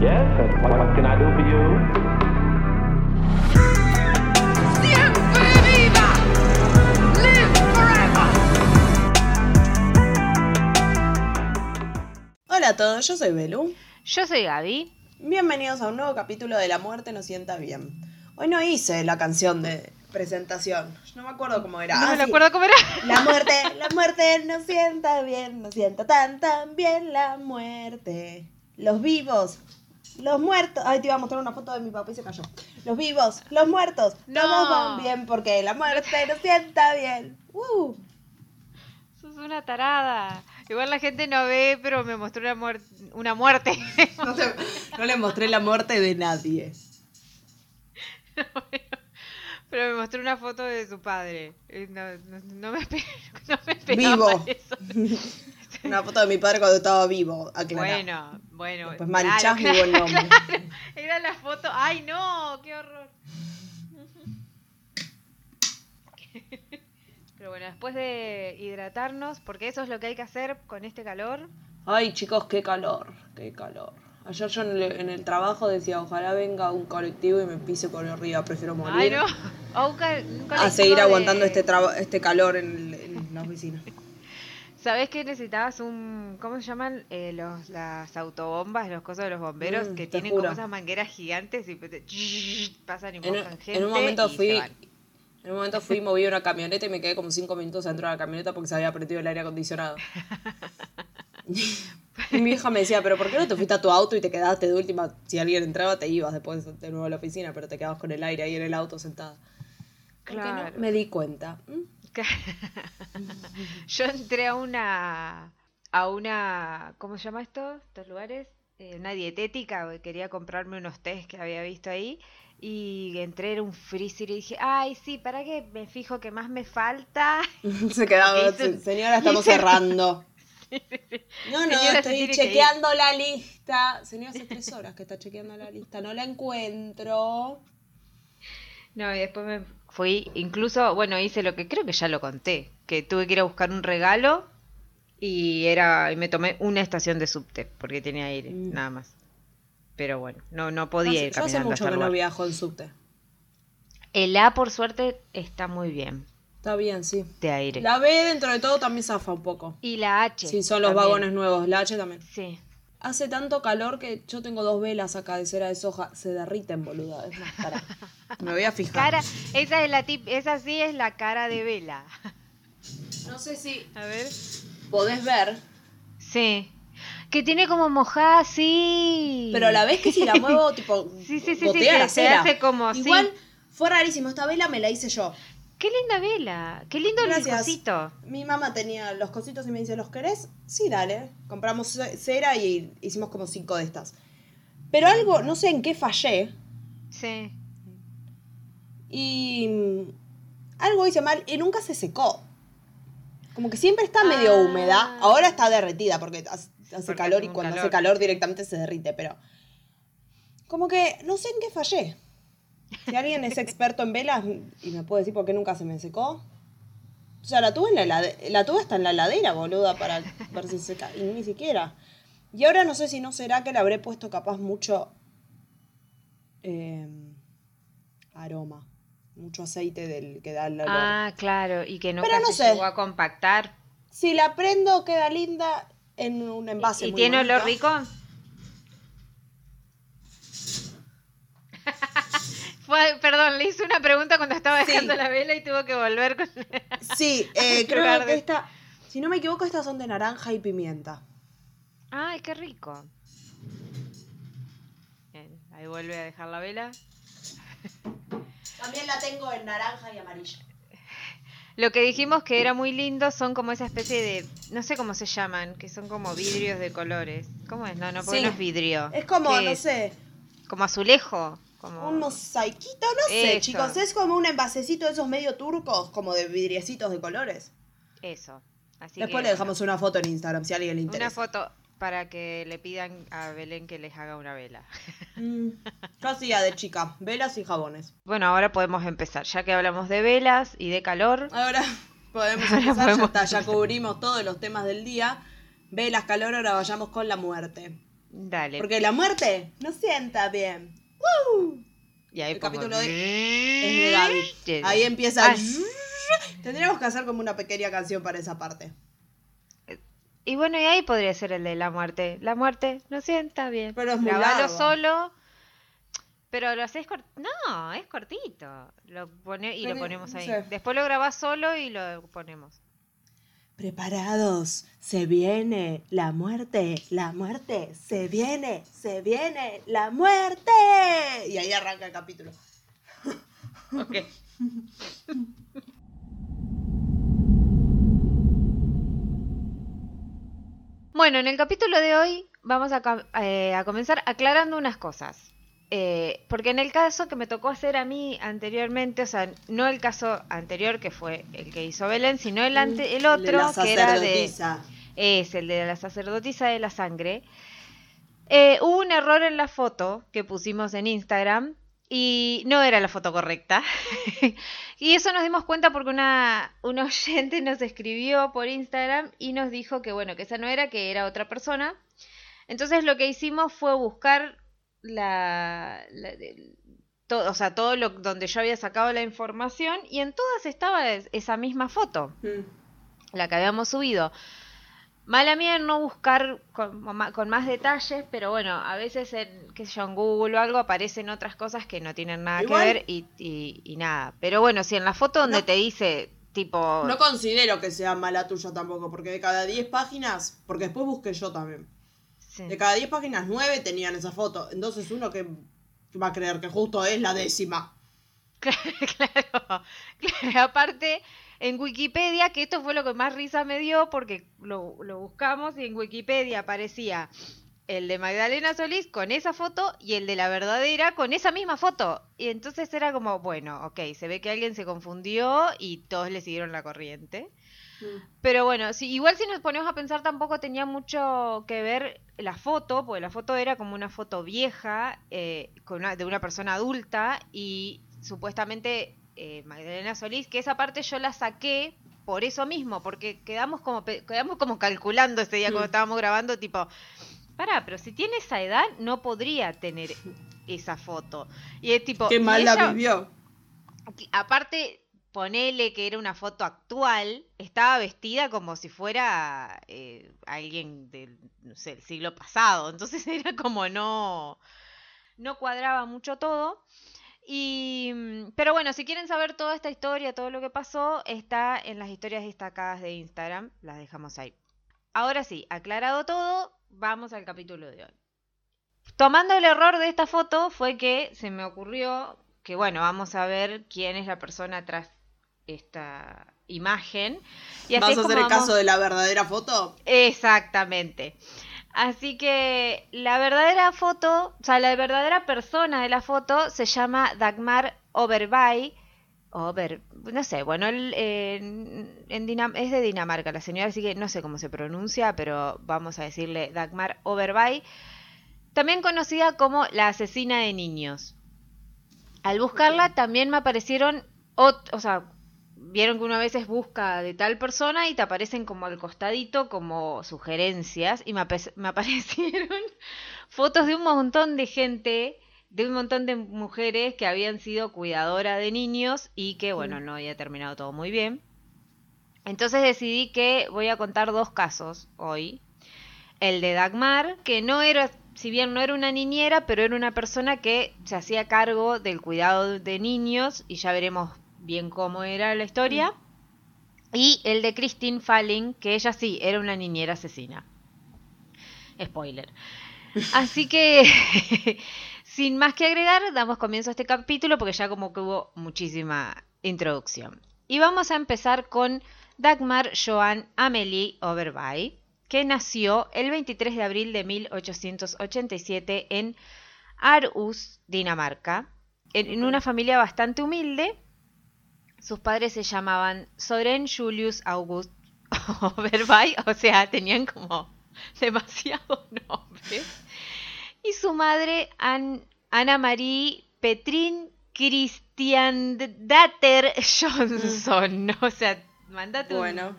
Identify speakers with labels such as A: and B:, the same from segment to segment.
A: Yes, what, what can I do for you?
B: ¡Siempre viva! ¡Live forever!
C: Hola a todos, yo soy Belu.
D: Yo soy Gaby.
C: Bienvenidos a un nuevo capítulo de La muerte nos sienta bien. Hoy no hice la canción de presentación. No me acuerdo cómo era.
D: No
C: Ah,
D: me
C: sí.
D: acuerdo cómo era.
C: La muerte, la muerte nos sienta bien, nos sienta tan tan bien la muerte. Los vivos, los muertos. Ay, te iba a mostrar una foto de mi papá y se cayó. Los vivos, los muertos,
D: No.
C: todos van bien porque la muerte nos sienta bien. Uh.
D: Sos una tarada. Igual la gente no ve, pero me mostró una, muer- una muerte.
C: No, te- no le mostré la muerte de nadie.
D: pero me mostró una foto de su padre. Eh, No, no- no me, me esperaba
C: Vivo.
D: eso.
C: Una foto de mi padre cuando estaba vivo, aclará.
D: Bueno, bueno. Claro,
C: manchás mi
D: claro,
C: buen nombre.
D: claro. Era la foto. ¡Ay, no! ¡Qué horror! Pero bueno, después de hidratarnos, porque eso es lo que hay que hacer con este calor.
C: Ay, chicos, qué calor, qué calor. Ayer yo en el, en el trabajo decía, ojalá venga un colectivo y me pise por arriba, prefiero morir.
D: ¡Ay, no! O un
C: A seguir
D: de-
C: aguantando este, traba- este calor en, el- en la oficina.
D: ¿Sabés que necesitabas un. ¿Cómo se llaman? Eh, los, las autobombas, los cosas de los bomberos,
C: Mm,
D: que tienen
C: juro.
D: como esas mangueras gigantes y te- pasan y
C: En, un-
D: gente.
C: en un momento
D: y se
C: fui,
D: van.
C: en un momento fui, moví una camioneta y me quedé como cinco minutos dentro de la camioneta porque se había prendido el aire acondicionado. Y mi hija me decía, pero ¿por qué no te fuiste a tu auto y te quedaste de última? Si alguien entraba, te ibas después de nuevo a la oficina, pero te quedabas con el aire ahí en el auto sentada. No
D: Claro.
C: me di cuenta. ¿Mm?
D: Yo entré a una. a una. ¿Cómo se llama esto? ¿Estos lugares? Eh, una dietética, quería comprarme unos test que había visto ahí. Y entré en un freezer y dije, ay, sí, ¿para qué me fijo que más me falta?
C: Se quedaba, señora, estamos cerrando. No, no,
D: Señora,
C: estoy chequeando la lista. Señora, hace tres horas que está chequeando la lista. No la encuentro.
D: No, y después me fui, incluso, bueno, hice lo que creo que ya lo conté, que tuve que ir a buscar un regalo y era y me tomé una estación de subte porque tenía aire,
C: Mm.
D: nada más. Pero bueno, no no podía ir
C: yo hace mucho que
D: el
C: no viajo en subte.
D: El A por suerte está muy bien
C: Está bien, sí.
D: de aire.
C: La B dentro de todo también zafa un poco.
D: Y la H.
C: Sí, son los
D: también.
C: vagones nuevos. La H también.
D: Sí.
C: Hace tanto calor que yo tengo dos velas acá de cera de soja. Se derriten, boluda. Es más cara. Me voy a fijar.
D: Cara, esa es la tip, esa sí es la cara de vela.
C: No sé si
D: A ver.
C: podés ver.
D: Sí. Que tiene como mojada, sí.
C: Pero la ves que si la muevo, tipo,
D: Sí, sí, sí, sí,
C: la
D: se
C: cera.
D: hace como así.
C: Igual, fue rarísimo. Esta vela me la hice yo.
D: Qué linda vela. Qué lindo el
C: Gracias.
D: cosito.
C: Mi mamá tenía los cositos y me dice, ¿los querés? Sí, dale. Compramos ce- cera y hicimos como cinco de estas. Pero algo, no sé en qué fallé.
D: Sí.
C: Y mm, algo hice mal y nunca se secó. Como que siempre está medio
D: Ah.
C: húmeda. Ahora está derretida porque hace,
D: Porque
C: calor y cuando
D: calor.
C: hace calor directamente se derrite, pero... Como que no sé en qué fallé. Si alguien es experto en velas y me puede decir por qué nunca se me secó. O sea, la tuve, en la, helade- la tuve hasta en la heladera, boluda, para ver si se seca. Y ni siquiera. Y ahora no sé si no será que le habré puesto capaz mucho eh, aroma. Mucho aceite del que da el olor.
D: Ah, claro, y que nunca
C: Pero no
D: se
C: sé.
D: llegó a compactar.
C: Si la prendo, queda linda en un envase.
D: ¿Y
C: muy
D: tiene olor
C: bonito.
D: rico? Fue, perdón, le hice una pregunta cuando estaba
C: Sí.
D: dejando la vela y tuvo que volver con...
C: Sí, eh, creo que esta. Si no me equivoco, estas son de naranja y pimienta.
D: Ay, qué rico. Bien, ahí vuelve a dejar la vela.
C: También la tengo en naranja y amarillo.
D: Lo que dijimos que era muy lindo son como esa especie de, no sé cómo se llaman, que son como vidrios de colores. ¿Cómo es? No, no, porque
C: Sí.
D: no es vidrio.
C: Es como,
D: ¿Qué
C: no
D: es?
C: sé,
D: Como azulejo. Como...
C: un mosaiquito, no sé, chicos. Es como un envasecito de esos medio turcos, como de vidriecitos de colores.
D: Eso. Así
C: Después
D: que,
C: le dejamos una foto en Instagram si a alguien le
D: Una
C: interesa.
D: foto para que le pidan a Belén que les haga una vela.
C: Mm, yo hacía de chica, velas y jabones.
D: Bueno, ahora podemos empezar. Ya que hablamos de velas y de calor,
C: Ahora podemos
D: Ahora
C: empezar,
D: podemos
C: ya está, ya cubrimos todos los temas del día. Velas, calor, ahora vayamos con la muerte.
D: Dale.
C: Porque la muerte no sienta bien. ¡Woo!
D: y ahí
C: el
D: pongo-
C: capítulo de- Es de Gaby. Ahí empieza. Tendríamos que hacer como una pequeña canción para esa parte.
D: Y bueno, y ahí podría ser el de la muerte. La muerte no sienta bien.
C: Pero es muy
D: Grabalo
C: largo.
D: solo. Pero lo haces cort- No, es cortito. Lo pone y lo ponemos
C: no
D: ahí.
C: sé.
D: Después lo grabás solo y lo ponemos.
C: Preparados, se viene la muerte, la muerte, se viene, se viene la muerte. Y ahí arranca el capítulo.
D: Bueno, en el capítulo de hoy vamos a, eh, a comenzar aclarando unas cosas. Eh, porque en el caso que me tocó hacer a mí anteriormente, o sea, no el caso anterior que fue el que hizo Belén, sino el, ante, el otro
C: la
D: que era de... Es el de la sacerdotisa de la sangre. Eh, hubo un error en la foto que pusimos en Instagram y no era la foto correcta. y eso nos dimos cuenta porque una, un oyente nos escribió por Instagram y nos dijo que bueno, que esa no era, que era otra persona. Entonces lo que hicimos fue buscar la, la- el- todo, o sea, todo lo donde yo había sacado la información y en todas estaba es- esa misma foto
C: Mm.
D: la que habíamos subido. Mala mía no buscar con, más detalles, pero bueno, a veces en, qué sé yo, en Google o algo aparecen otras cosas que no tienen nada
C: Igual-
D: que ver y, y- y nada. Pero bueno, si en la foto donde
C: No.
D: te dice tipo...
C: No considero que sea mala tuya tampoco, porque de cada 10 páginas, porque después busqué yo también.
D: Sí.
C: De cada 10 páginas, 9 tenían esa foto. Entonces uno que va a creer que justo es la décima.
D: claro, claro, aparte en Wikipedia, que esto fue lo que más risa me dio porque lo, lo buscamos y en Wikipedia aparecía el de Magdalena Solís con esa foto y el de la verdadera con esa misma foto. Y entonces era como, bueno, ok, se ve que alguien se confundió y todos le siguieron la corriente. Pero bueno, sí, igual si nos ponemos a pensar tampoco tenía mucho que ver la foto, porque la foto era como una foto vieja eh, con una- de una persona adulta y supuestamente eh, Magdalena Solís, que esa parte yo la saqué por eso mismo, porque quedamos como quedamos como calculando ese día
C: Mm.
D: cuando estábamos grabando, tipo, pará, pero si tiene esa edad no podría tener esa foto. Y es tipo,
C: Qué mal la vivió.
D: Aparte, ponele que era una foto actual, estaba vestida como si fuera eh, alguien del siglo pasado. Entonces era como no. No cuadraba mucho todo. Y, mm, pero bueno, si quieren saber toda esta historia, todo lo que pasó, está en las historias destacadas de Instagram. Las dejamos ahí. Ahora sí, aclarado todo, vamos al capítulo de hoy. Tomando el error de esta foto fue que se me ocurrió que bueno, vamos a ver quién es la persona tras esta imagen. Y así
C: ¿Vas a hacer el
D: vamos-
C: caso de la verdadera foto?
D: Exactamente. Así que la verdadera foto, o sea, la verdadera persona de la foto se llama Dagmar Overby. Over, no sé, bueno, él, eh, en Dinam- es de Dinamarca la señora, así que no sé cómo se pronuncia, pero vamos a decirle Dagmar Overby, también conocida como la asesina de niños. Al buscarla también me aparecieron, o sea, vieron que uno a veces busca de tal persona y te aparecen como al costadito como sugerencias y me, me aparecieron fotos de un montón de gente, de un montón de mujeres que habían sido cuidadora de niños y que bueno, no había terminado todo muy bien. Entonces decidí que voy a contar dos casos hoy. El de Dagmar, que no era, si bien no era una niñera, pero era una persona que se hacía cargo del cuidado de niños y ya veremos bien cómo era la historia. Y el de Christine Falling, que ella sí era una niñera asesina. Spoiler. Así que, sin más que agregar, damos comienzo a este capítulo porque ya como que hubo muchísima introducción. Y vamos a empezar con Dagmar Joan Amelie Overby, que nació el 23 de abril de 1887 en Aarhus, Dinamarca, en, en una familia bastante humilde. Sus padres se llamaban Soren Julius August Overby, o sea, tenían como demasiados nombres. Y su madre, An- Ana Marie Petrin Christiandatter Johnson. O sea, mandate un-
C: Bueno.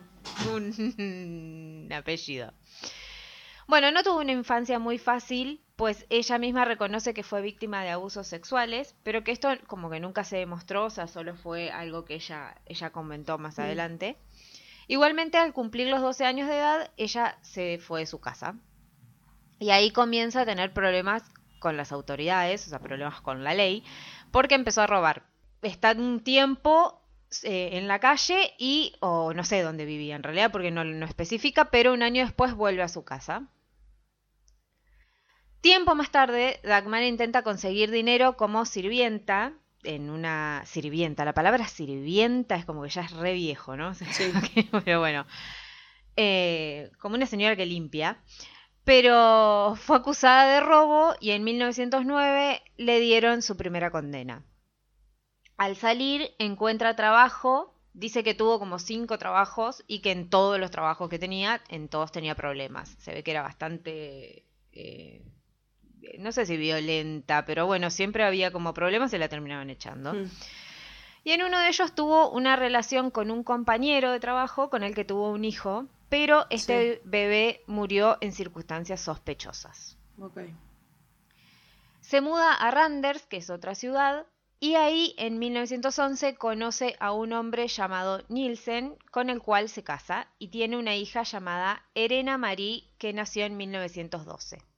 D: un, apellido. Bueno, no tuvo una infancia muy fácil, pues ella misma reconoce que fue víctima de abusos sexuales, pero que esto como que nunca se demostró, o sea, solo fue algo que ella, ella comentó más adelante. Igualmente, al cumplir los 12 años de edad, ella se fue de su casa. Y ahí comienza a tener problemas con las autoridades, o sea, problemas con la ley, porque empezó a robar. Está un tiempo eh, en la calle y, o no sé dónde vivía en realidad, porque no, no especifica, pero un año después vuelve a su casa. Tiempo más tarde, Dagmar intenta conseguir dinero como sirvienta en una sirvienta. La palabra sirvienta es como que ya es re viejo, ¿no?
C: Sí.
D: Pero bueno, eh, como una señora que limpia. Pero fue acusada de robo y en 1909 le dieron su primera condena. Al salir encuentra trabajo, dice que tuvo como cinco trabajos y que en todos los trabajos que tenía, en todos tenía problemas. Se ve que era bastante... eh, no sé si violenta, pero bueno, siempre había como problemas y la terminaban echando.
C: Mm.
D: Y en uno de ellos tuvo una relación con un compañero de trabajo con el que tuvo un hijo, pero este bebé murió en circunstancias sospechosas. Se muda a Randers, que es otra ciudad, y ahí en 1911 conoce a un hombre llamado Nielsen, con el cual se casa y tiene una hija llamada Erena Marie, que nació en 1912.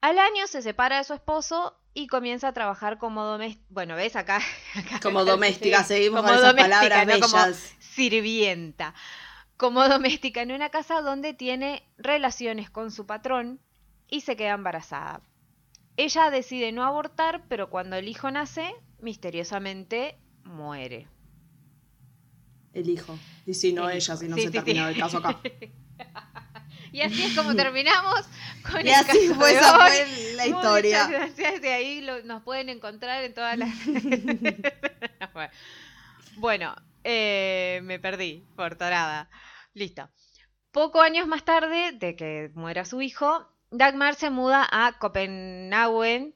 D: Al año se separa de su esposo y comienza a trabajar como doméstica. Bueno, ves acá. acá-
C: Como doméstica, seguimos
D: como
C: con esas
D: doméstica,
C: palabras
D: no como sirvienta. Como doméstica en una casa donde tiene relaciones con su patrón y se queda embarazada. Ella decide no abortar, pero cuando el hijo nace, misteriosamente muere.
C: El hijo. Y si no
D: El
C: ella, si no
D: Sí,
C: se
D: sí,
C: terminó el caso acá.
D: Y así es como terminamos con
C: Y
D: el
C: así
D: caso
C: fue,
D: de
C: esa
D: hoy.
C: fue la
D: Muchas
C: historia.
D: gracias. De ahí lo- nos pueden encontrar en todas las. bueno, eh, me perdí por tarada. Listo. Poco años más tarde de que muera su hijo, Dagmar se muda a Copenhague,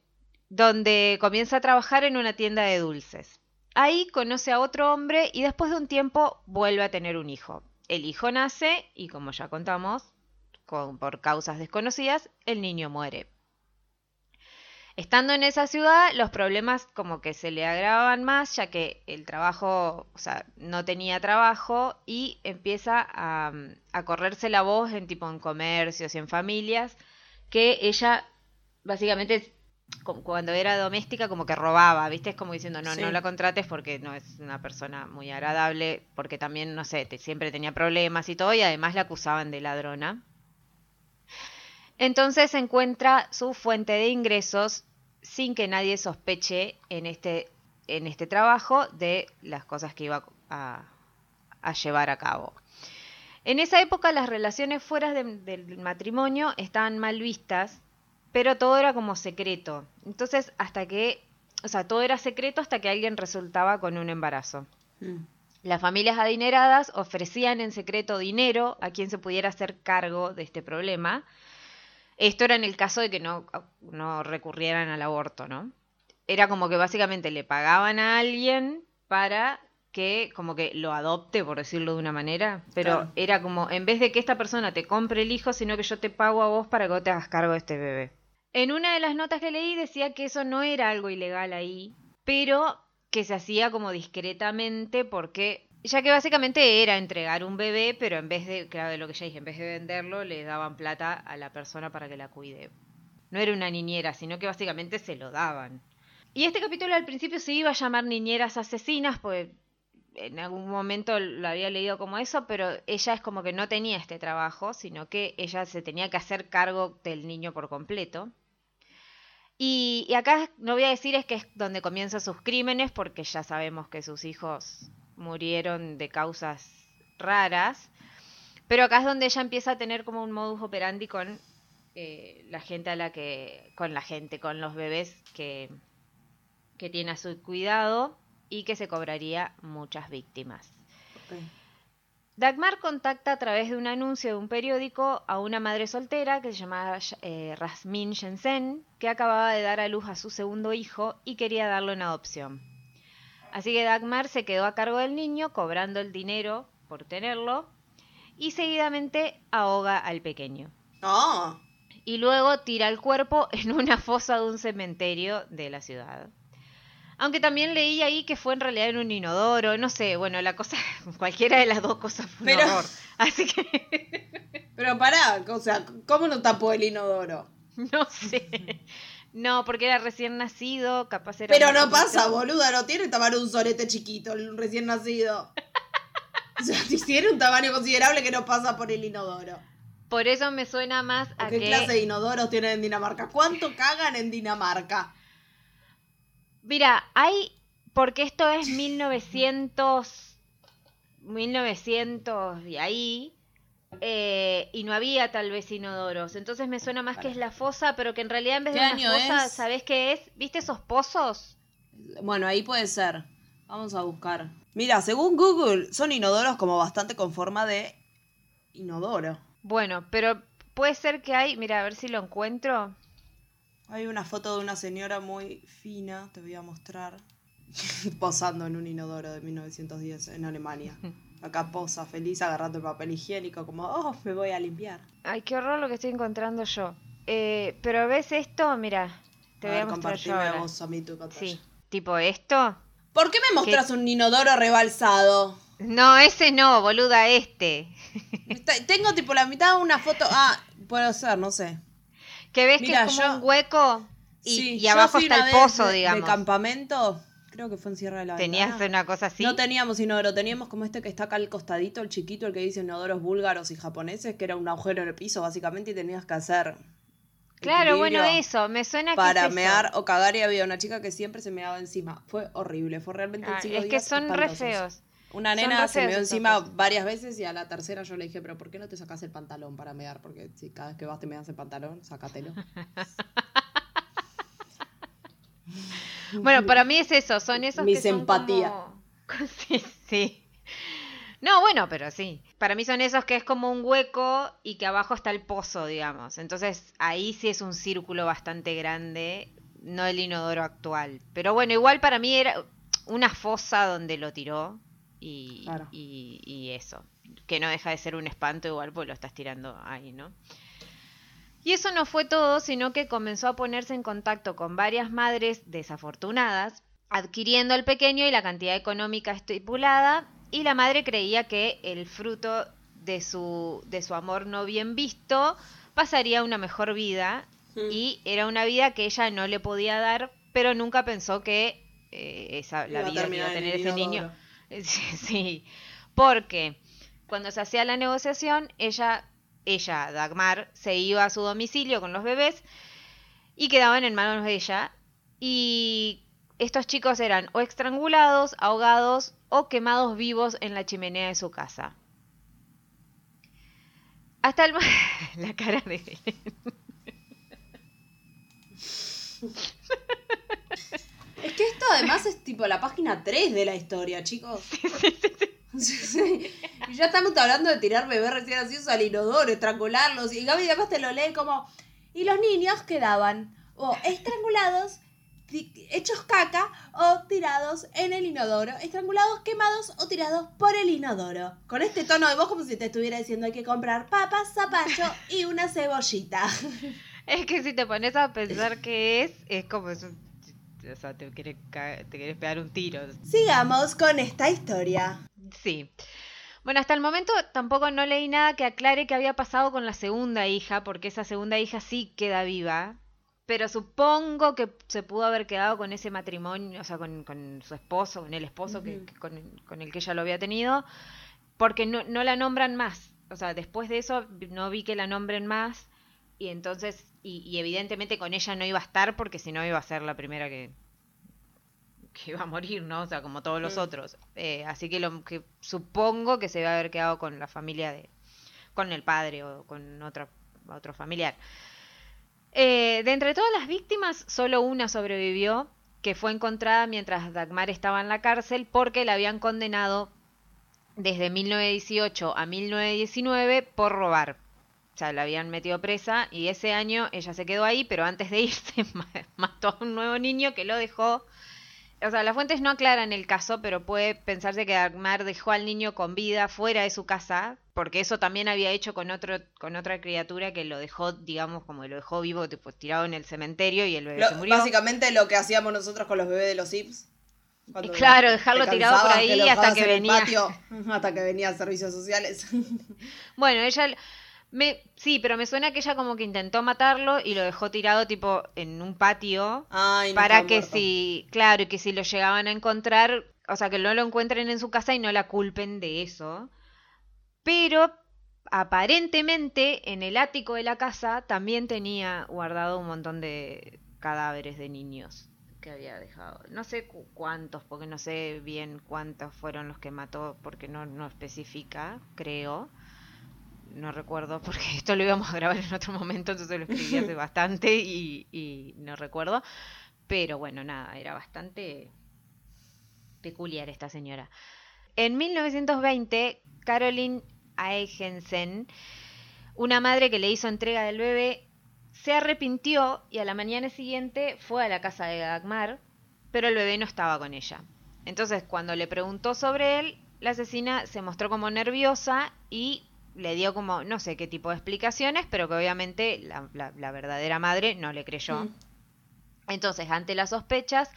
D: donde comienza a trabajar en una tienda de dulces. Ahí conoce a otro hombre y después de un tiempo vuelve a tener un hijo. El hijo nace y, como ya contamos, con- por causas desconocidas, el niño muere. Estando en esa ciudad, los problemas como que se le agravaban más, ya que el trabajo, o sea, no tenía trabajo y empieza a, a correrse la voz en tipo en comercios y en familias, que ella básicamente cu- cuando era doméstica como que robaba, ¿viste? Es como diciendo, no,
C: Sí.
D: no la contrates porque no es una persona muy agradable, porque también, no sé, te- siempre tenía problemas y todo, y además la acusaban de ladrona. Entonces encuentra su fuente de ingresos sin que nadie sospeche en este, en este trabajo de las cosas que iba a, a llevar a cabo. En esa época las relaciones fuera de- del matrimonio estaban mal vistas, pero todo era como secreto. Entonces, hasta que, o sea, todo era secreto hasta que alguien resultaba con un embarazo.
C: Mm.
D: Las familias adineradas ofrecían en secreto dinero a quien se pudiera hacer cargo de este problema. Esto era en el caso de que no, no recurrieran al aborto, ¿no? Era como que básicamente le pagaban a alguien para que como que lo adopte, por decirlo de una manera, pero
C: Claro.
D: era como, en vez de que esta persona te compre el hijo, sino que yo te pago a vos para que vos te hagas cargo de este bebé. En una de las notas que leí decía que eso no era algo ilegal ahí, pero que se hacía como discretamente porque ya que básicamente era entregar un bebé, pero en vez de, claro, de lo que ya dije, en vez de venderlo, le daban plata a la persona para que la cuide. No era una niñera, sino que básicamente se lo daban. Y este capítulo al principio se iba a llamar Niñeras Asesinas, pues en algún momento lo había leído como eso, pero ella es como que no tenía este trabajo, sino que ella se tenía que hacer cargo del niño por completo. Y, y acá no voy a decir es que es donde comienzan sus crímenes, porque ya sabemos que sus hijos murieron de causas raras, pero acá es donde ella empieza a tener como un modus operandi con eh, la gente a la que, con la gente, con los bebés que, que tiene a su cuidado y que se cobraría muchas víctimas. Dagmar contacta a través de un anuncio de un periódico a una madre soltera que se llamaba eh, Rasmin Jensen, que acababa de dar a luz a su segundo hijo y quería darlo en adopción. Así que Dagmar se quedó a cargo del niño, cobrando el dinero por tenerlo, y seguidamente ahoga al pequeño.
C: No.
D: y luego tira el cuerpo en una fosa de un cementerio de la ciudad. Aunque también leí ahí que fue en realidad en un inodoro, no sé, bueno, la cosa, cualquiera de las dos cosas fue un
C: Pero-
D: horror. Así que
C: Pero pará, o sea, ¿cómo no tapó el inodoro?
D: no sé. No, porque era recién nacido, capaz era.
C: Pero no pasa, boluda, no tiene tamaño un sorete chiquito, el recién nacido. O sea, si tiene un tamaño considerable que no pasa por el inodoro.
D: Por eso me suena más a
C: ¿Qué
D: que.
C: clase de inodoros tienen en Dinamarca? ¿Cuánto cagan en Dinamarca?
D: Mira, hay. Porque esto es 1900. 1900 y ahí. Eh, y no había tal vez inodoros. Entonces me suena más que es la fosa, pero que en realidad en vez de
C: ¿Qué
D: una fosa,
C: es?
D: ¿sabés qué es? ¿Viste esos pozos?
C: Bueno, ahí puede ser. Vamos a buscar. Mira, según Google, son inodoros como bastante con forma de inodoro.
D: Bueno, pero puede ser que hay. Mira, a ver si lo encuentro.
C: Hay una foto de una señora muy fina, te voy a mostrar, posando en un inodoro de 1910 en Alemania. Acá posa, feliz, agarrando el papel higiénico, como, oh, me voy a limpiar.
D: Ay, qué horror lo que estoy encontrando yo. Eh, pero ves esto, mira, te voy a
C: ver,
D: mostrar yo
C: compartime
D: ahora.
C: vos a mí tu.
D: Sí, tipo esto.
C: ¿Por qué me mostrás un inodoro rebalsado?
D: No, ese no, boluda, este.
C: Tengo tipo la mitad de una foto. Ah, puede ser, no sé.
D: Que ves
C: Mira,
D: que es como
C: yo-
D: un hueco y,
C: Sí,
D: y
C: yo
D: abajo está el pozo,
C: de-
D: digamos.
C: De campamento, creo que fue en Sierra de la
D: ¿Tenías
C: Ventana.
D: una cosa así?
C: No teníamos inodoro, teníamos como este que está acá al costadito, el chiquito, el que dice inodoros búlgaros y japoneses, que era un agujero en el piso, básicamente, y tenías que hacer.
D: claro, bueno, eso, me suena que
C: Para
D: es eso.
C: mear o cagar, y había una chica que siempre se meaba encima. Fue horrible, fue realmente
D: Ah, es que son re feos.
C: Una nena se meó encima varias veces y a la tercera yo le dije, pero ¿por qué no te sacas el pantalón para mear? Porque si cada vez que vas te meas el pantalón, sácatelo.
D: Bueno, para mí es eso, son esos
C: Mi
D: que son como- Sí, sí. No, bueno, pero sí. Para mí son esos que es como un hueco y que abajo está el pozo, digamos. Entonces ahí sí es un círculo bastante grande, no el inodoro actual. Pero bueno, igual para mí era una fosa donde lo tiró y,
C: Claro.
D: y, y eso. Que no deja de ser un espanto igual, pues lo estás tirando ahí, ¿no? Y eso no fue todo, sino que comenzó a ponerse en contacto con varias madres desafortunadas, adquiriendo al pequeño y la cantidad económica estipulada, y la madre creía que el fruto de su, de su amor no bien visto pasaría una mejor vida,
C: Mm.
D: y era una vida que ella no le podía dar, pero nunca pensó que eh, esa, la vida que iba a
C: en
D: tener
C: el
D: ese niño. Sí, sí, porque cuando se hacía la negociación, ella, ella, Dagmar, se iba a su domicilio con los bebés y quedaban en manos de ella. Y estos chicos eran o estrangulados, ahogados o quemados vivos en la chimenea de su casa. Hasta el... la cara de.
C: Es que esto además es tipo la página 3 de la historia, chicos. Sí. Y ya estamos hablando de tirar bebés recién nacidos al inodoro, estrangularlos. Y Gaby además te lo lee como. Y los niños quedaban o estrangulados, hechos caca, o tirados en el inodoro. Estrangulados, quemados o tirados por el inodoro. Con este tono de voz como si te estuviera diciendo hay que comprar papas, zapallo y una cebollita.
D: Es que si te pones a pensar qué es, es como... es un- o sea, te quieres, ca- te quieres pegar un tiro.
C: Sigamos con esta historia.
D: Sí. Bueno, hasta el momento tampoco no leí nada que aclare qué había pasado con la segunda hija, porque esa segunda hija sí queda viva. Pero supongo que se pudo haber quedado con ese matrimonio, o sea, con, con su esposo, con el esposo que- con, con el que ella lo había tenido, porque no, no la nombran más. O sea, después de eso no vi que la nombren más. Y entonces, y, y evidentemente con ella no iba a estar, porque si no iba a ser la primera que, que iba a morir, ¿no? O sea, como todos los
C: Mm.
D: otros. Eh, así que lo que supongo que se va a haber quedado con la familia de, con el padre o con otra, otro familiar. Eh, de entre todas las víctimas, solo una sobrevivió, que fue encontrada mientras Dagmar estaba en la cárcel porque la habían condenado desde 1918 a 1919 por robar. O sea, la habían metido presa y ese año ella se quedó ahí, pero antes de irse ma- mató a un nuevo niño que lo dejó O sea, las fuentes no aclaran el caso, pero puede pensarse que Dagmar dejó al niño con vida fuera de su casa, porque eso también había hecho con otro con otra criatura que lo dejó, digamos, como lo dejó vivo, tipo, tirado en el cementerio y el bebé
C: Lo-
D: se murió.
C: básicamente lo que hacíamos nosotros con los bebés de los
D: Y claro, dejarlo tirado por ahí
C: lo
D: hasta que venía.
C: patio, hasta que venían servicios sociales.
D: Bueno, ella me sí, pero me suena que ella como que intentó matarlo y lo dejó tirado tipo en un patio
C: Ay, no
D: para que
C: muerto.
D: si, claro, y que si lo llegaban a encontrar, o sea, que no lo encuentren en su casa y no la culpen de eso. Pero aparentemente en el ático de la casa también tenía guardado un montón de cadáveres de niños que había dejado. No sé cu- cuántos, porque no sé bien cuántos fueron los que mató, porque no, no especifica, creo. No recuerdo, porque esto lo íbamos a grabar en otro momento, entonces lo escribí hace bastante y, y no recuerdo. Pero bueno, nada, era bastante peculiar esta señora. En 1920, Caroline Aigensen, una madre que le hizo entrega del bebé, se arrepintió y a la mañana siguiente fue a la casa de Dagmar, pero el bebé no estaba con ella. Entonces, cuando le preguntó sobre él, la asesina se mostró como nerviosa y le dio como, no sé qué tipo de explicaciones, pero que obviamente la, la- la verdadera madre no le creyó.
C: Mm.
D: Entonces, ante las sospechas,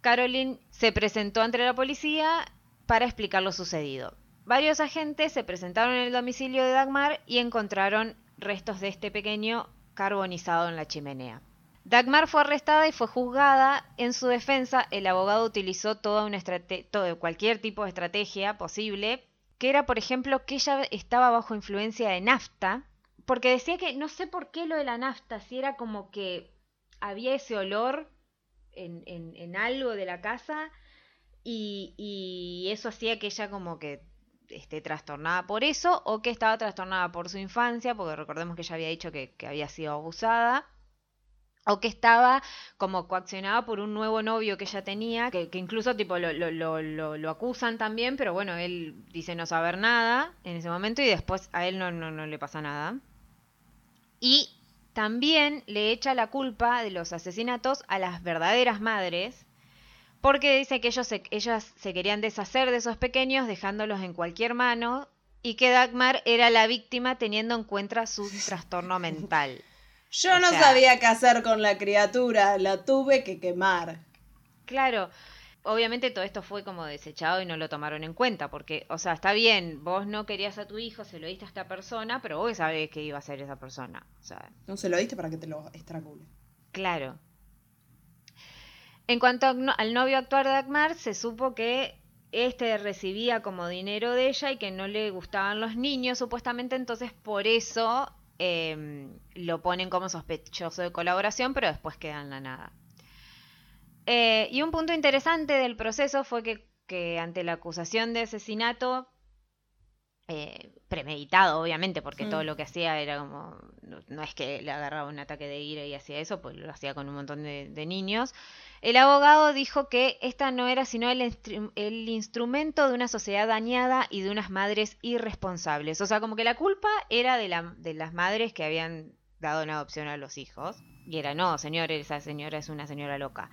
D: Caroline se presentó ante la policía para explicar lo sucedido. Varios agentes se presentaron en el domicilio de Dagmar y encontraron restos de este pequeño carbonizado en la chimenea. Dagmar fue arrestada y fue juzgada. En su defensa, el abogado utilizó toda una todo, cualquier tipo de estrategia posible, que era, por ejemplo, que ella estaba bajo influencia de nafta, porque decía que no sé por qué lo de la nafta, si era como que había ese olor en, en- algo de la casa y, y eso hacía que ella como que esté trastornada por eso o que estaba trastornada por su infancia, porque recordemos que ella había dicho que había sido abusada. O que estaba como coaccionada por un nuevo novio que ella tenía, que, que incluso tipo lo, lo, lo, lo, lo acusan también, pero bueno, él dice no saber nada en ese momento y después a él no, no, no le pasa nada. Y también le echa la culpa de los asesinatos a las verdaderas madres, porque dice que ellos se, ellas se querían deshacer de esos pequeños dejándolos en cualquier mano y que Dagmar era la víctima teniendo en cuenta su trastorno mental.
C: Yo
D: O
C: no
D: sea-
C: sabía qué hacer con la criatura, la tuve que quemar.
D: Claro, obviamente todo esto fue como desechado y no lo tomaron en cuenta, porque, o sea, está bien, vos no querías a tu hijo, se lo diste a esta persona, pero vos sabés que iba a ser esa persona. O sea,
C: No se lo diste para que te lo estrangule.
D: Claro. En cuanto a no- al novio actual de Dagmar, se supo que este recibía como dinero de ella y que no le gustaban los niños, supuestamente, entonces por eso eh, lo ponen como sospechoso de colaboración, pero después queda en la nada. Eh, y un punto interesante del proceso fue que, que ante la acusación de asesinato, eh, premeditado obviamente, porque
C: Mm.
D: todo lo que hacía era como, no, no es que le agarraba un ataque de ira y hacía eso, pues lo hacía con un montón de, de niños. El abogado dijo que esta no era sino el, instru- el instrumento de una sociedad dañada y de unas madres irresponsables. O sea, como que la culpa era de, la, de las madres que habían dado en adopción a los hijos. Y era, no, señor, esa señora es una señora loca.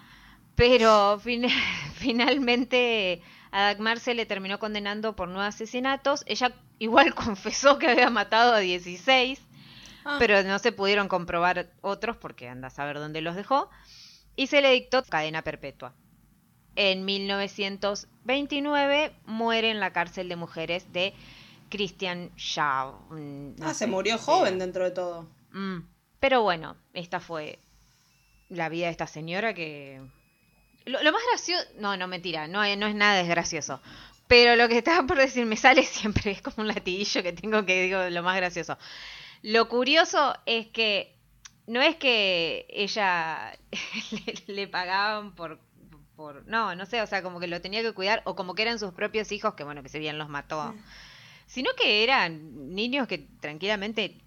D: Pero fin- finalmente a Dagmar se le terminó condenando por nueve asesinatos. Ella igual confesó que había matado a 16,
C: Ah.
D: pero no se pudieron comprobar otros porque anda a saber dónde los dejó. Y se le dictó cadena perpetua. En 1929 muere en la cárcel de mujeres de Christian Shaw. No
C: ah, se murió
D: eh,
C: joven dentro de todo.
D: Mm, Pero bueno, esta fue la vida de esta señora que... Lo, lo más gracioso... No, no, mentira, no, no es nada desgracioso. Pero lo que estaba por decir me sale siempre, es como un latiguillo que tengo que digo lo más gracioso. Lo curioso es que no es que ella le, le pagaban por, por... No, no sé, o sea, como que lo tenía que cuidar o como que eran sus propios hijos, que bueno, que si bien los mató. Sino que eran niños que tranquilamente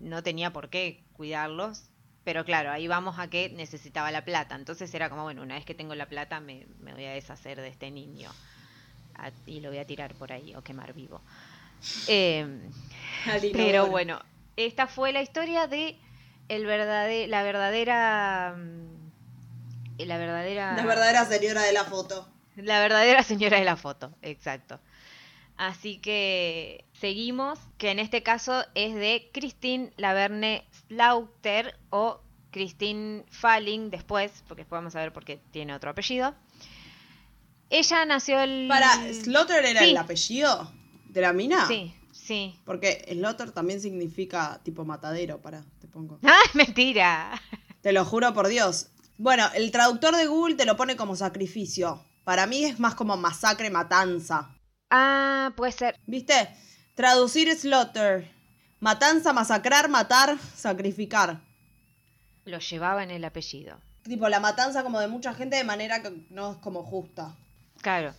D: no tenía por qué cuidarlos. Pero claro, ahí vamos a que necesitaba la plata. Entonces era como, bueno, una vez que tengo la plata me, me voy a deshacer de este niño. A- y lo voy a tirar por ahí o quemar vivo.
C: Al
D: pero bueno, esta fue la historia de el la verdadera mm, la verdadera...
C: La verdadera señora de la foto.
D: La verdadera señora de la foto, exacto. Así que seguimos, que en este caso es de Christine Laverne Slaughter o Christine Falling después, porque después vamos a ver por qué tiene otro apellido. Ella nació el...
C: Para, ¿Slaughter era
D: Sí.
C: el apellido de la mina?
D: Sí, sí.
C: Porque Slaughter también significa tipo matadero, para, te pongo.
D: ¡Ah, mentira!
C: Te lo juro por Dios. Bueno, el traductor de Google te lo pone como sacrificio. Para mí es más como masacre, matanza.
D: Ah, puede ser.
C: ¿Viste? Traducir slaughter. Matanza, masacrar, matar, sacrificar.
D: Lo llevaba en el apellido.
C: Tipo, la matanza como de mucha gente de manera que no es como justa.
D: Claro.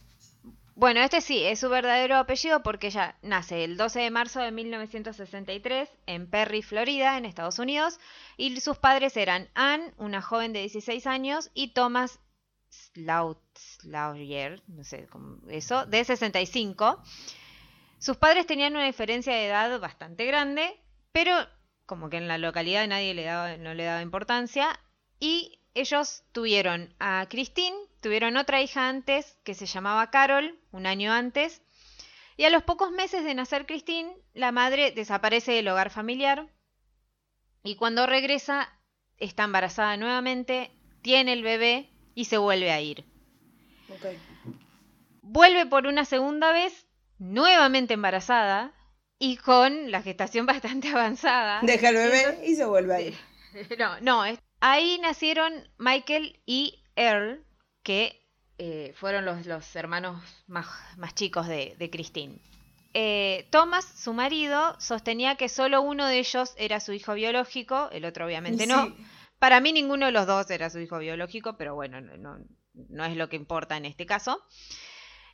D: Bueno, este sí, es su verdadero apellido porque ella nace el 12 de marzo de 1963 en Perry, Florida, en Estados Unidos, y sus padres eran Ann, una joven de 16 años, y Thomas Slaughter, no sé cómo eso, de 65. Sus padres tenían una diferencia de edad bastante grande, pero como que en la localidad nadie le daba, no le daba importancia, y ellos tuvieron a Christine, tuvieron otra hija antes que se llamaba Carol, un año antes, y a los pocos meses de nacer Christine, la madre desaparece del hogar familiar y cuando regresa está embarazada nuevamente, tiene el bebé y se vuelve a ir. Vuelve por una segunda vez, nuevamente embarazada y con la gestación bastante avanzada.
C: Deja el bebé y se vuelve ahí.
D: No, no, es- ahí nacieron Michael y Earl, que eh, fueron los, los hermanos más, más chicos de, de Christine. Eh, Thomas, su marido, sostenía que solo uno de ellos era su hijo biológico, el otro obviamente no. Para mí ninguno de los dos era su hijo biológico, pero bueno, no, no- no es lo que importa en este caso.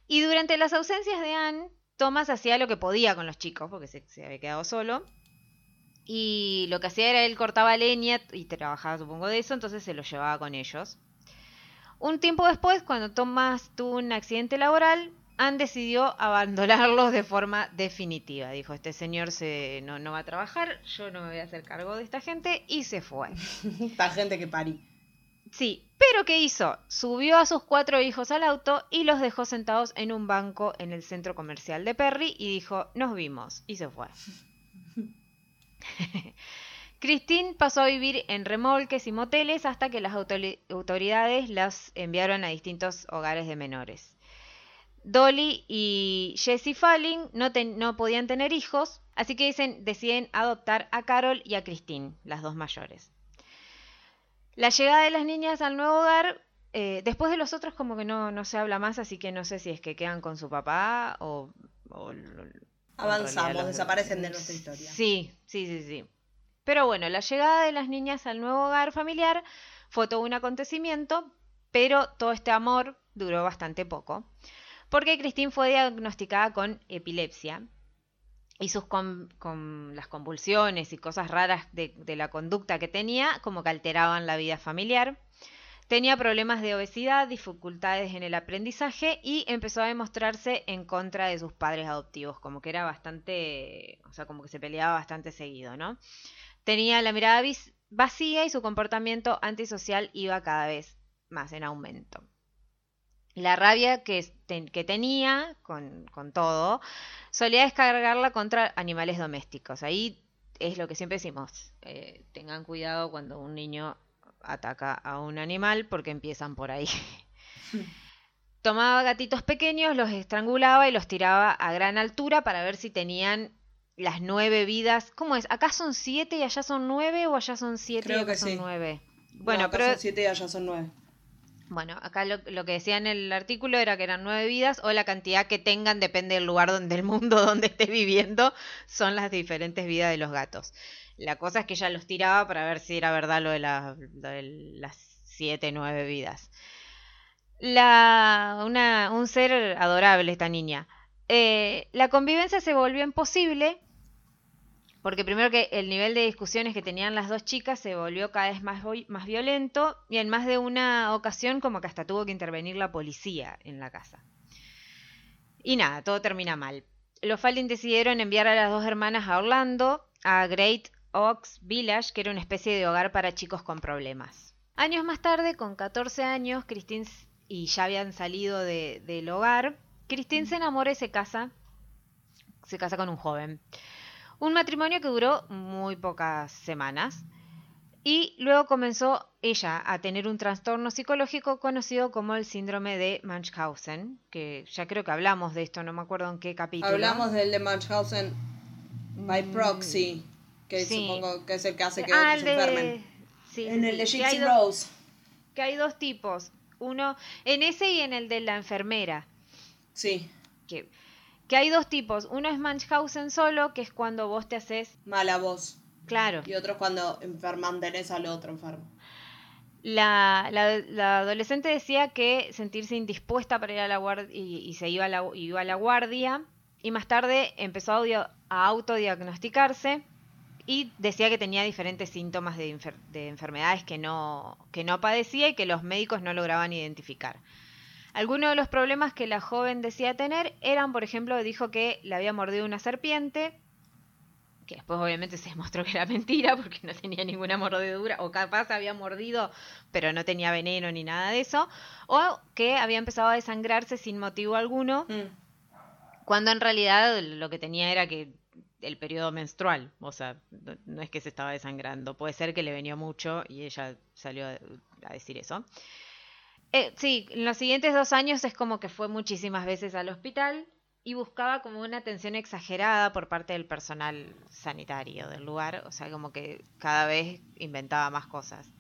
D: Y durante las ausencias de Anne, Thomas hacía lo que podía con los chicos, porque se, se había quedado solo. Y lo que hacía era él cortaba leña y trabajaba, supongo, de eso, entonces se los llevaba con ellos. Un tiempo después, cuando Thomas tuvo un accidente laboral, Anne decidió abandonarlos de forma definitiva. Dijo, este señor se, no, no va a trabajar, yo no me voy a hacer cargo de esta gente, y se fue.
C: Esta gente que parí.
D: Sí, pero ¿qué hizo? Subió a sus cuatro hijos al auto y los dejó sentados en un banco en el centro comercial de Perry y dijo, nos vimos, y se fue. Christine pasó a vivir en remolques y moteles hasta que las autori- autoridades las enviaron a distintos hogares de menores. Dolly y Jessie Falling no, podían tener hijos, así que dicen, deciden adoptar a Carol y a Christine, las dos mayores. La llegada de las niñas al nuevo hogar, eh, después de los otros como que no, se habla más, así que no sé si es que quedan con su papá o...
C: Avanzamos,
D: los-
C: desaparecen de nuestra historia.
D: Sí, sí, sí, sí. Pero bueno, la llegada de las niñas al nuevo hogar familiar fue todo un acontecimiento, pero todo este amor duró bastante poco, porque Christine fue diagnosticada con epilepsia y sus con, con las convulsiones y cosas raras de, de la conducta que tenía como que alteraban la vida familiar. Tenía problemas de obesidad, dificultades en el aprendizaje y empezó a demostrarse en contra de sus padres adoptivos, como que era bastante, o sea, como que se peleaba bastante seguido, ¿no? Tenía la mirada vacía y su comportamiento antisocial iba cada vez más en aumento. La rabia que, ten- que tenía con, con todo solía descargarla contra animales domésticos. Ahí es lo que siempre decimos, eh, tengan cuidado cuando un niño ataca a un animal porque empiezan por ahí. Tomaba gatitos pequeños, los estrangulaba y los tiraba a gran altura para ver si tenían las nueve vidas. ¿Cómo es? ¿Acá son siete y allá son nueve o allá son siete
C: Creo
D: y acá
C: que
D: son
C: sí.
D: nueve?
C: Bueno,
D: Bueno,
C: acá
D: pero
C: son siete y allá son nueve.
D: bueno, acá lo, lo que decía en el artículo era que eran nueve vidas o la cantidad que tengan depende del lugar donde el mundo donde esté viviendo son las diferentes vidas de los gatos. La cosa es que ella los tiraba para ver si era verdad lo de, las siete, nueve vidas. La, una, un ser adorable esta niña. Eh, la convivencia se volvió imposible porque primero que el nivel de discusiones que tenían las dos chicas se volvió cada vez más, más violento y en más de una ocasión como que hasta tuvo que intervenir la policía en la casa. Y nada, todo termina mal. Los Falling decidieron enviar a las dos hermanas a Orlando, a Great Oaks Village, que era una especie de hogar para chicos con problemas. Años más tarde, con 14 años, Christine y ya habían salido de- del hogar, Christine se enamora y se casa, se casa con un joven. Un matrimonio que duró muy pocas semanas. Y luego comenzó ella a tener un trastorno psicológico conocido como el síndrome de Munchausen, que ya creo que hablamos de esto, no me acuerdo en qué capítulo.
C: Hablamos del de Munchausen by proxy, que.
D: Sí.
C: supongo que es el que hace que
D: Ah,
C: otros
D: de...
C: enfermen.
D: sí,
C: En
D: sí,
C: el de Gypsy
D: dos-
C: Rose.
D: que hay dos tipos. Uno, en ese y en el de la enfermera.
C: Sí,
D: Que, que hay dos tipos. Uno es Munchausen solo, que es cuando vos te haces.
C: mala voz.
D: Claro.
C: Y otros cuando enferman tenés al otro enfermo.
D: La, la- la adolescente decía que sentirse indispuesta para ir a la guardia y, y se iba a la, iba a la guardia. Y más tarde empezó a, audio- a autodiagnosticarse y decía que tenía diferentes síntomas de, enfer- de enfermedades que no, que no padecía y que los médicos no lograban identificar. Algunos de los problemas que la joven decía tener eran, por ejemplo, dijo que le había mordido una serpiente, que después obviamente se demostró que era mentira porque no tenía ninguna mordedura, o capaz había mordido pero no tenía veneno ni nada de eso, o que había empezado a desangrarse sin motivo alguno,
C: Mm.
D: cuando en realidad lo que tenía era que el periodo menstrual, o sea, no, es que se estaba desangrando, puede ser que le venía mucho y ella salió a, a decir eso. Eh, sí, en los siguientes dos años es como que fue muchísimas veces al hospital y buscaba como una atención exagerada por parte del personal sanitario del lugar, o sea, como que cada vez inventaba más cosas.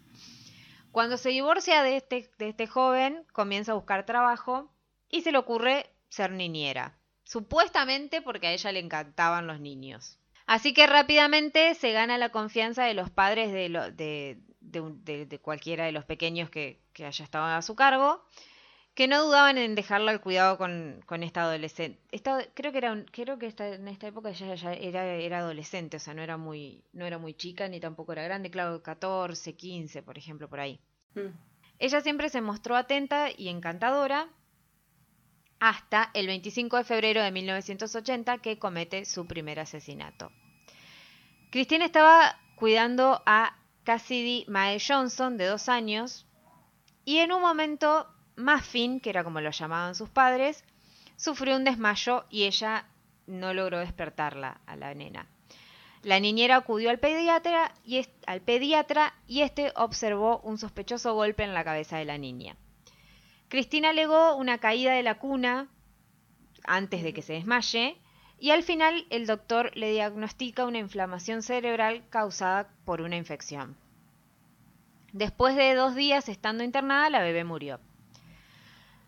D: Cuando se divorcia de este, de este joven, comienza a buscar trabajo y se le ocurre ser niñera, supuestamente porque a ella le encantaban los niños. Así que rápidamente se gana la confianza de los padres de, lo- de, de de- de cualquiera de los pequeños que, que haya estado a su cargo, que no dudaban en dejarla al cuidado con, con esta adolescente. Esta- creo que era un- creo que esta- en esta época ella ya era, era adolescente, o sea, no era muy no era muy chica ni tampoco era grande, claro, 14, 15, por ejemplo, por ahí.
C: Mm.
D: Ella siempre se mostró atenta y encantadora hasta el 25 de febrero de 1980 que comete su primer asesinato. Christine estaba cuidando a Cassidy Mae Johnson de dos años y en un momento Muffin, que era como lo llamaban sus padres, sufrió un desmayo y ella no logró despertarla a la nena. La niñera acudió al pediatra y, al pediatra y este observó un sospechoso golpe en la cabeza de la niña. Cristina alegó una caída de la cuna antes de que se desmaye y al final el doctor le diagnostica una inflamación cerebral causada por una infección. Después de dos días estando internada, la bebé murió.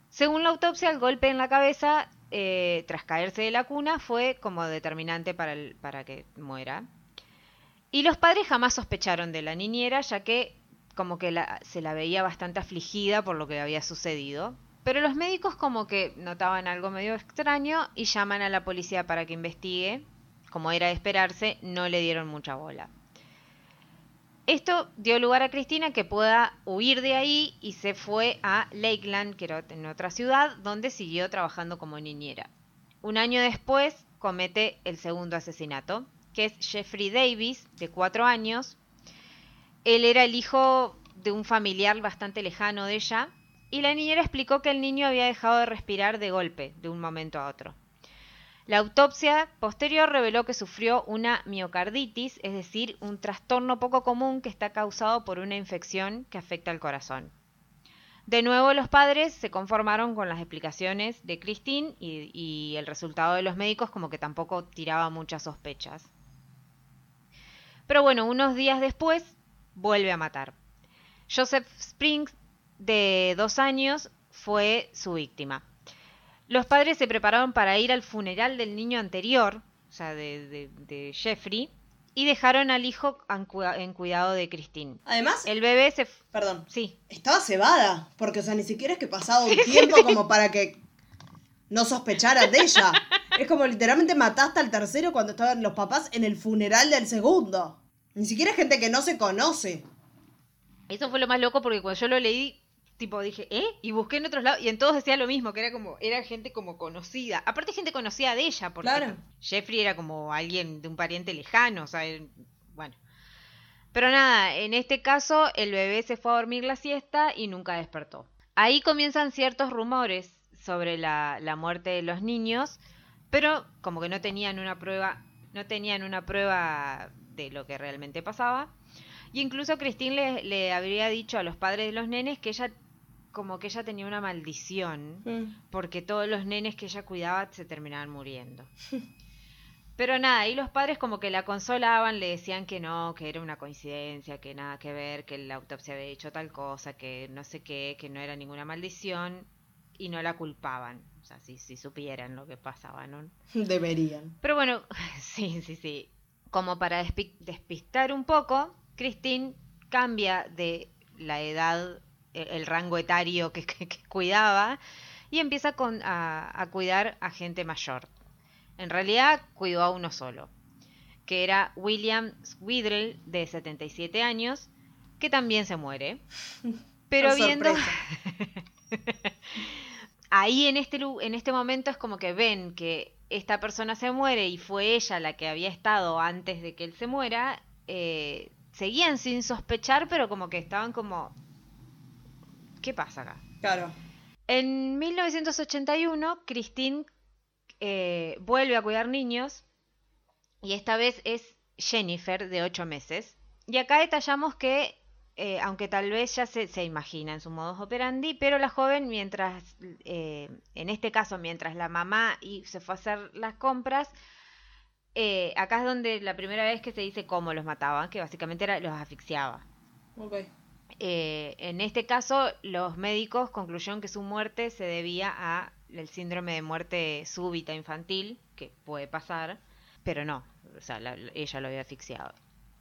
D: Según la autopsia, el golpe en la cabeza eh, tras caerse de la cuna fue como determinante para, para que muera. Y los padres jamás sospecharon de la niñera, ya que como que se la veía bastante afligida por lo que había sucedido. Pero los médicos como que notaban algo medio extraño y llaman a la policía para que investigue. Como era de esperarse, no le dieron mucha bola. Esto dio lugar a Cristina que pueda huir de ahí y se fue a Lakeland, que era en otra ciudad, donde siguió trabajando como niñera. Un año después comete el segundo asesinato, que es Jeffrey Davis, de cuatro años. Él era el hijo de un familiar bastante lejano de ella, y la niñera explicó que el niño había dejado de respirar de golpe, de un momento a otro. La autopsia posterior reveló que sufrió una miocarditis, es decir, un trastorno poco común que está causado por una infección que afecta al corazón. De nuevo, los padres se conformaron con las explicaciones de Christine y, y el resultado de los médicos como que tampoco tiraba muchas sospechas. Pero bueno, unos días después vuelve a matar. Joseph Springs, de dos años, fue su víctima. Los padres se prepararon para ir al funeral del niño anterior, o sea, de, de- de Jeffrey, y dejaron al hijo en, cuidado de Christine.
C: Además,
D: El bebé se...
C: perdón,
D: Sí,
C: estaba cebada, porque, o sea, ni siquiera es que pasaba un tiempo como para que no sospecharan de ella. Es como literalmente mataste al tercero cuando estaban los papás en el funeral del segundo. Ni siquiera gente que no se conoce.
D: Eso fue lo más loco porque cuando yo lo leí, tipo dije, ¿eh? Y busqué en otros lados y en todos decía lo mismo, que era como, era gente como conocida. Aparte gente conocida de ella, porque
C: Claro.
D: Jeffrey era como alguien de un pariente lejano, o sea, bueno. Pero nada, en este caso el bebé se fue a dormir la siesta y nunca despertó. Ahí comienzan ciertos rumores sobre la, la muerte de los niños, pero como que no tenían una prueba, no tenían una prueba de lo que realmente pasaba. Y incluso Christine le, le habría dicho a los padres de los nenes que ella como que ella tenía una maldición
C: Mm.
D: porque todos los nenes que ella cuidaba se terminaban muriendo. Pero nada, y los padres como que la consolaban, le decían que no, que era una coincidencia, que nada que ver, que la autopsia había hecho tal cosa, que no sé qué, que no era ninguna maldición, y no la culpaban. O sea, si, si supieran lo que pasaba, ¿no?
C: Deberían.
D: Pero bueno, sí, sí, sí. Como para despi- despistar un poco, Christine cambia de la edad, el, el rango etario que, que- que cuidaba y empieza con- a, a cuidar a gente mayor. En realidad cuidó a uno solo, que era William Swidrell, de 77 años, que también se muere. Pero viendo... ahí en este, en este momento es como que ven que esta persona se muere y fue ella la que había estado antes de que él se muera, eh, seguían sin sospechar, pero como que estaban como... ¿Qué pasa acá?
C: Claro.
D: En 1981, Christine eh, vuelve a cuidar niños y esta vez es Jennifer, de 8 meses. Y acá detallamos que, eh, aunque tal vez ya se, se imagina en su modus operandi, pero la joven, mientras, eh, en este caso, mientras la mamá y se fue a hacer las compras, eh, acá es donde la primera vez que se dice cómo los mataban, que básicamente era los asfixiaba.
C: Ok.
D: Eh, en este caso, los médicos concluyeron que su muerte se debía a el síndrome de muerte súbita infantil, que puede pasar, pero no, o sea, la- ella lo había asfixiado.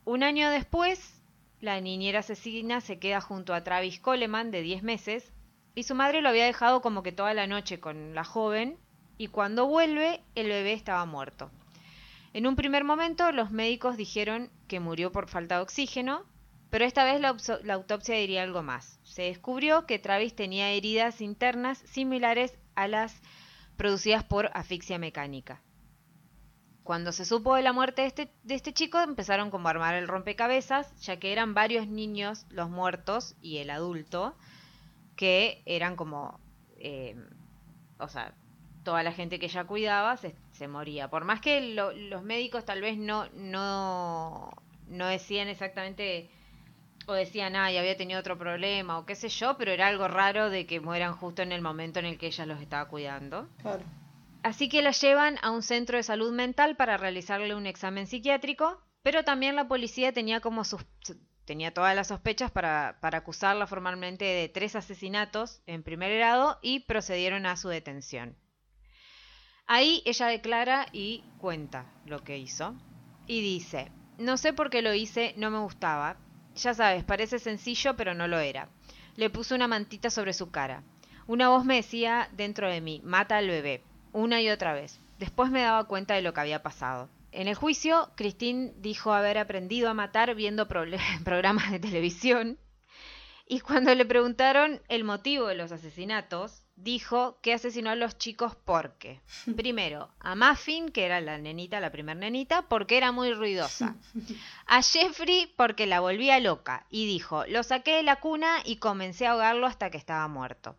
D: Un año después, la niñera asesina se queda junto a Travis Coleman, de 10 meses, y su madre lo había dejado como que toda la noche con la joven, y cuando vuelve, el bebé estaba muerto. En un primer momento, los médicos dijeron que murió por falta de oxígeno, pero esta vez la, la autopsia diría algo más. Se descubrió que Travis tenía heridas internas similares a las producidas por asfixia mecánica. Cuando se supo de la muerte de este, de este chico, empezaron como a armar el rompecabezas, ya que eran varios niños los muertos y el adulto, que eran como, eh, o sea, toda la gente que ella cuidaba se, se moría. Por más que lo- los médicos tal vez no, no, no decían exactamente o decían, ay, había tenido otro problema o qué sé yo, pero era algo raro de que mueran justo en el momento en el que ella los estaba cuidando.
C: Claro.
D: Así que la llevan a un centro de salud mental para realizarle un examen psiquiátrico, pero también la policía tenía como sus, tenía todas las sospechas para, para acusarla formalmente de tres asesinatos en primer grado y procedieron a su detención. Ahí ella declara y cuenta lo que hizo. Y dice, no sé por qué lo hice, no me gustaba. Ya sabes, parece sencillo, pero no lo era. Le puse una mantita sobre su cara. Una voz me decía dentro de mí, mata al bebé, una y otra vez. Después me daba cuenta de lo que había pasado. En el juicio, Christine dijo haber aprendido a matar viendo programas de televisión. Y cuando le preguntaron el motivo de los asesinatos, dijo que asesinó a los chicos porque, primero, a Muffin, que era la nenita, la primer nenita, porque era muy ruidosa. A Jeffrey porque la volvía loca y dijo, lo saqué de la cuna y comencé a ahogarlo hasta que estaba muerto.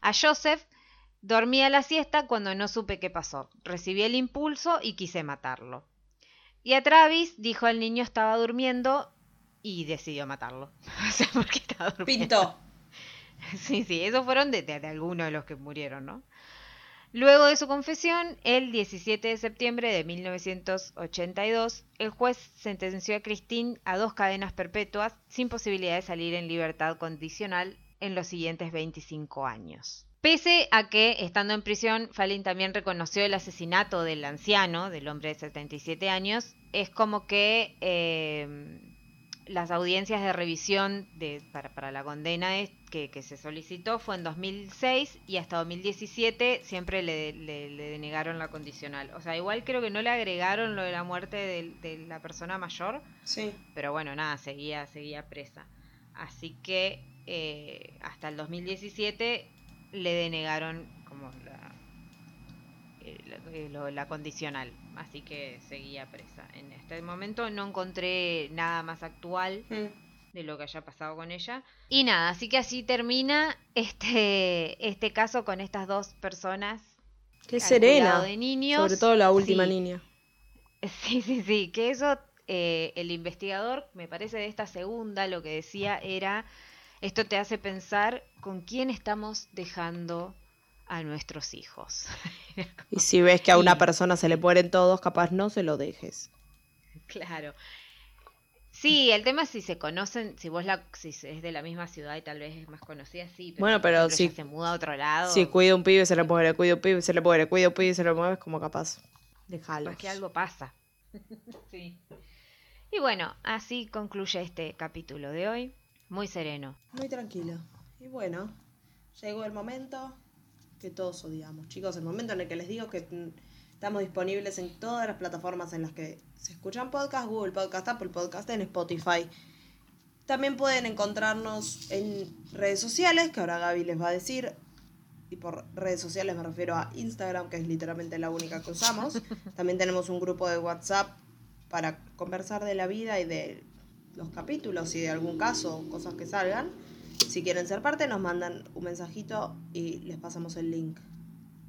D: A Joseph dormía la siesta cuando no supe qué pasó. Recibí el impulso y quise matarlo. Y a Travis dijo el niño estaba durmiendo y decidió matarlo. O sea, porque estaba durmiendo.
C: Pintó.
D: Sí, sí, esos fueron de, de- de algunos de los que murieron, ¿no? Luego de su confesión, el 17 de septiembre de 1982, el juez sentenció a Christine a dos cadenas perpetuas sin posibilidad de salir en libertad condicional en los siguientes 25 años. Pese a que, estando en prisión, Fallin también reconoció el asesinato del anciano, del hombre de 77 años, es como que eh, las audiencias de revisión de, para, para la condena es- que, que se solicitó fue en 2006 y hasta 2017 siempre le, le- le denegaron la condicional. O sea, igual creo que no le agregaron lo de la muerte de, de la persona mayor,
C: Sí.
D: pero bueno, nada, seguía, seguía presa. Así que eh, hasta el 2017 le denegaron como la, eh, la- condicional, así que seguía presa. En este momento no encontré nada más actual
C: Mm.
D: de lo que haya pasado con ella. Y nada, así que así termina este, este caso con estas dos personas.
C: Qué serena.
D: cuidado de niños.
C: Sobre todo la última
D: Sí.
C: niña.
D: Sí, sí, sí, que eso eh, el investigador, me parece de esta segunda, lo que decía era, esto te hace pensar con quién estamos dejando a nuestros hijos.
C: Y si ves que a una persona se le mueren todos, capaz no se lo dejes.
D: claro. Sí, el tema es si se conocen, si vos la, si es de la misma ciudad y tal vez es más conocida, sí.
C: Bueno,
D: por
C: pero si-
D: se muda a otro lado.
C: Si cuida un pibe, se le muere, cuida un pibe, se le muere, cuida un pibe, se le mueve, es como capaz. Déjalo.
D: Porque algo pasa. sí. Y bueno, así concluye este capítulo de hoy. Muy sereno.
C: Muy tranquilo. Y bueno, llegó el momento que todos odiamos. Chicos, el momento en el que les digo que mm, estamos disponibles en todas las plataformas en las que se escuchan podcasts, Google Podcast, Apple Podcast, en Spotify. También pueden encontrarnos en redes sociales, que ahora Gaby les va a decir. Y por redes sociales me refiero a Instagram, que es literalmente la única que usamos. También tenemos un grupo de WhatsApp para conversar de la vida y de los capítulos y de algún caso, cosas que salgan. Si quieren ser parte, nos mandan un mensajito y les pasamos el link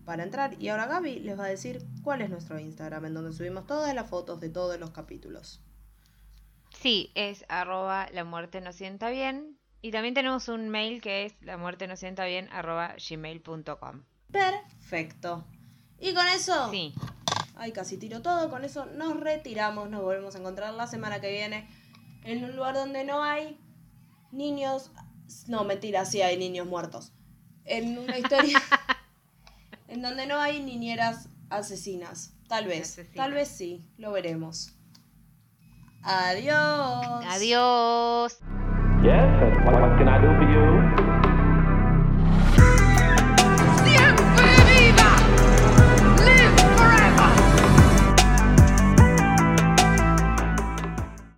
C: para entrar. Y ahora Gaby les va a decir cuál es nuestro Instagram, en donde subimos todas las fotos de todos los capítulos.
D: Sí, es arroba la muerte no sienta bien. Y también tenemos un mail que es la muerte no sienta bien arroba gmail.com.
C: Perfecto. Y con eso,
D: Sí,
C: ay, casi tiro todo. Con eso nos retiramos. Nos volvemos a encontrar la semana que viene en un lugar donde no hay niños. No, mentira, sí hay niños muertos. En una historia en donde no hay niñeras asesinas. Tal vez, tal vez sí, lo veremos. Adiós.
D: adiós.
A: Yes, what, what can I do?